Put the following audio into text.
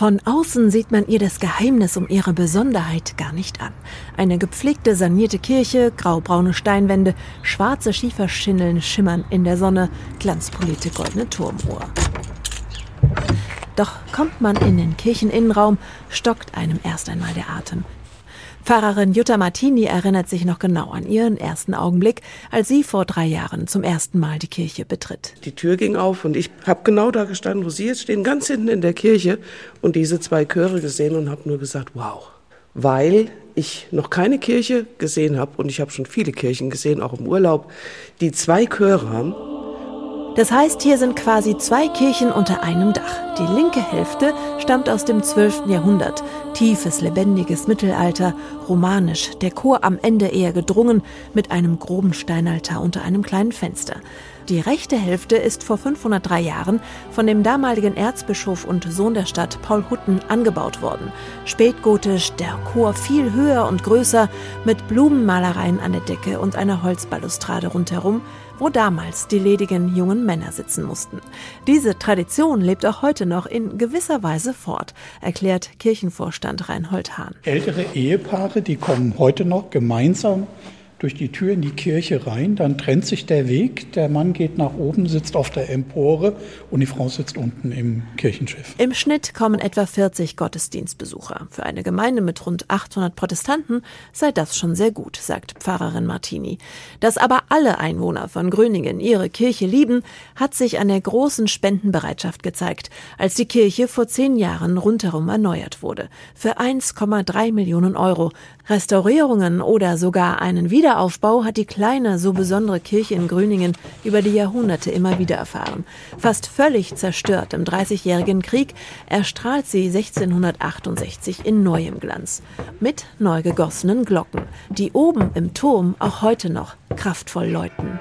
Von außen sieht man ihr das Geheimnis um ihre Besonderheit gar nicht an. Eine gepflegte, sanierte Kirche, graubraune Steinwände, schwarze Schieferschindeln schimmern in der Sonne, glanzpolierte goldene Turmuhr. Doch kommt man in den Kircheninnenraum, stockt einem erst einmal der Atem. Pfarrerin Jutta Martini erinnert sich noch genau an ihren ersten Augenblick, als sie vor drei Jahren zum ersten Mal die Kirche betritt. Die Tür ging auf und ich habe genau da gestanden, wo Sie jetzt stehen, ganz hinten in der Kirche und diese zwei Chöre gesehen und habe nur gesagt, wow. Weil ich noch keine Kirche gesehen habe und ich habe schon viele Kirchen gesehen, auch im Urlaub, die zwei Chöre haben das heißt, hier sind quasi zwei Kirchen unter einem Dach. Die linke Hälfte stammt aus dem 12. Jahrhundert. Tiefes, lebendiges Mittelalter, romanisch, der Chor am Ende eher gedrungen, mit einem groben Steinaltar unter einem kleinen Fenster. Die rechte Hälfte ist vor 503 Jahren von dem damaligen Erzbischof und Sohn der Stadt Paul Hutten angebaut worden. Spätgotisch, der Chor viel höher und größer, mit Blumenmalereien an der Decke und einer Holzbalustrade rundherum, wo damals die ledigen jungen Männer sitzen mussten. Diese Tradition lebt auch heute noch in gewisser Weise fort, erklärt Kirchenvorstand Reinhold Hahn. Ältere Ehepaare, die kommen heute noch gemeinsam durch die Tür in die Kirche rein, dann trennt sich der Weg, der Mann geht nach oben, sitzt auf der Empore und die Frau sitzt unten im Kirchenschiff. Im Schnitt kommen etwa 40 Gottesdienstbesucher. Für eine Gemeinde mit rund 800 Protestanten sei das schon sehr gut, sagt Pfarrerin Martini. Dass aber alle Einwohner von Gröningen ihre Kirche lieben, hat sich an der großen Spendenbereitschaft gezeigt, als die Kirche vor zehn Jahren rundherum erneuert wurde. Für 1,3 Millionen Euro. Restaurierungen oder sogar einen Wieder Wiederaufbau hat die kleine, so besondere Kirche in Grüningen über die Jahrhunderte immer wieder erfahren. Fast völlig zerstört im Dreißigjährigen Krieg erstrahlt sie 1668 in neuem Glanz. Mit neu gegossenen Glocken, die oben im Turm auch heute noch kraftvoll läuten.